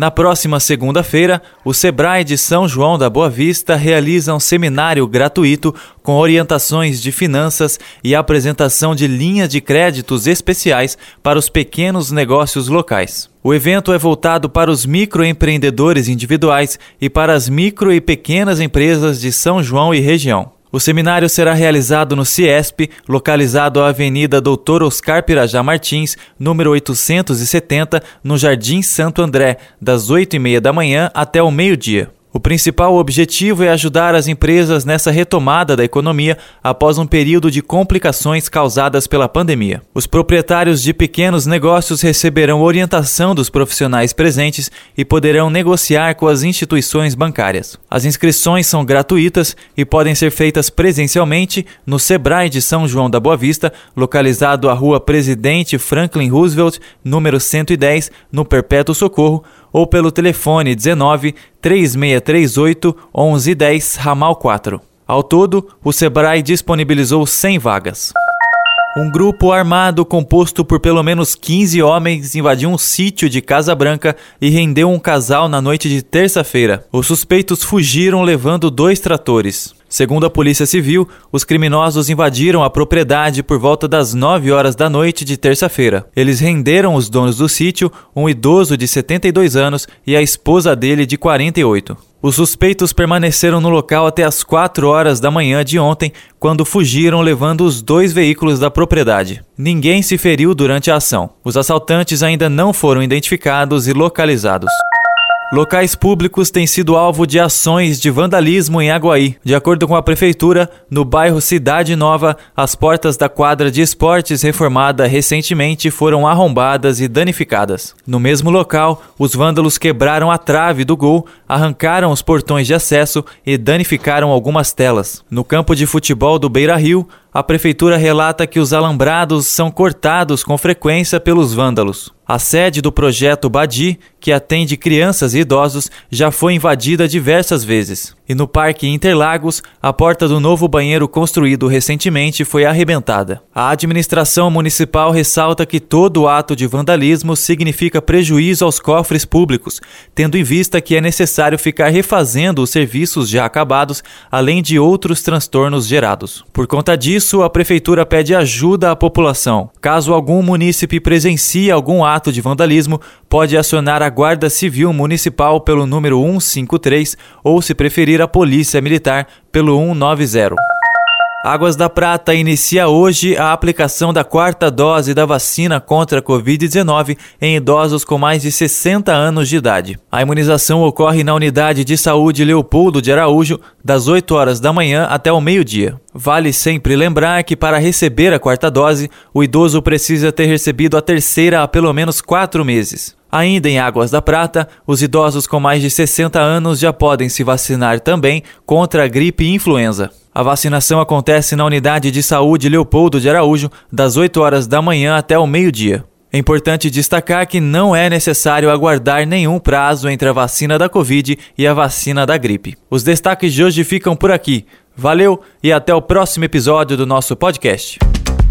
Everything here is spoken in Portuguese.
Na próxima segunda-feira, o Sebrae de São João da Boa Vista realiza um seminário gratuito com orientações de finanças e apresentação de linhas de créditos especiais para os pequenos negócios locais. O evento é voltado para os microempreendedores individuais e para as micro e pequenas empresas de São João e região. O seminário será realizado no CIESP, localizado à Avenida Doutor Oscar Pirajá Martins, número 870, no Jardim Santo André, das 8h30 da manhã até o meio-dia. O principal objetivo é ajudar as empresas nessa retomada da economia após um período de complicações causadas pela pandemia. Os proprietários de pequenos negócios receberão orientação dos profissionais presentes e poderão negociar com as instituições bancárias. As inscrições são gratuitas e podem ser feitas presencialmente no Sebrae de São João da Boa Vista, localizado à Rua Presidente Franklin Roosevelt, número 110, no Perpétuo Socorro ou pelo telefone 19 3638 1110 ramal 4. Ao todo, o Sebrae disponibilizou 100 vagas. Um grupo armado composto por pelo menos 15 homens invadiu um sítio de Casa Branca e rendeu um casal na noite de terça-feira. Os suspeitos fugiram levando dois tratores. Segundo a Polícia Civil, os criminosos invadiram a propriedade por volta das 9 horas da noite de terça-feira. Eles renderam os donos do sítio, um idoso de 72 anos e a esposa dele de 48. Os suspeitos permaneceram no local até as 4 horas da manhã de ontem, quando fugiram levando os dois veículos da propriedade. Ninguém se feriu durante a ação. Os assaltantes ainda não foram identificados e localizados. Locais públicos têm sido alvo de ações de vandalismo em Aguaí. De acordo com a prefeitura, no bairro Cidade Nova, as portas da quadra de esportes reformada recentemente foram arrombadas e danificadas. No mesmo local, os vândalos quebraram a trave do gol, arrancaram os portões de acesso e danificaram algumas telas. No campo de futebol do Beira Rio, a prefeitura relata que os alambrados são cortados com frequência pelos vândalos. A sede do projeto Badi, que atende crianças e idosos, já foi invadida diversas vezes. E no Parque Interlagos, a porta do novo banheiro construído recentemente foi arrebentada. A administração municipal ressalta que todo ato de vandalismo significa prejuízo aos cofres públicos, tendo em vista que é necessário ficar refazendo os serviços já acabados, além de outros transtornos gerados. Por conta disso, a prefeitura pede ajuda à população. Caso algum munícipe presencie algum ato de vandalismo, pode acionar a Guarda Civil Municipal pelo número 153 ou, se preferir, a Polícia Militar pelo 190. Águas da Prata inicia hoje a aplicação da quarta dose da vacina contra a Covid-19 em idosos com mais de 60 anos de idade. A imunização ocorre na Unidade de Saúde Leopoldo de Araújo, das 8 horas da manhã até o meio-dia. Vale sempre lembrar que, para receber a quarta dose, o idoso precisa ter recebido a terceira há pelo menos quatro meses. Ainda em Águas da Prata, os idosos com mais de 60 anos já podem se vacinar também contra a gripe e influenza. A vacinação acontece na Unidade de Saúde Leopoldo de Araújo, das 8 horas da manhã até o meio-dia. É importante destacar que não é necessário aguardar nenhum prazo entre a vacina da Covid e a vacina da gripe. Os destaques de hoje ficam por aqui. Valeu e até o próximo episódio do nosso podcast.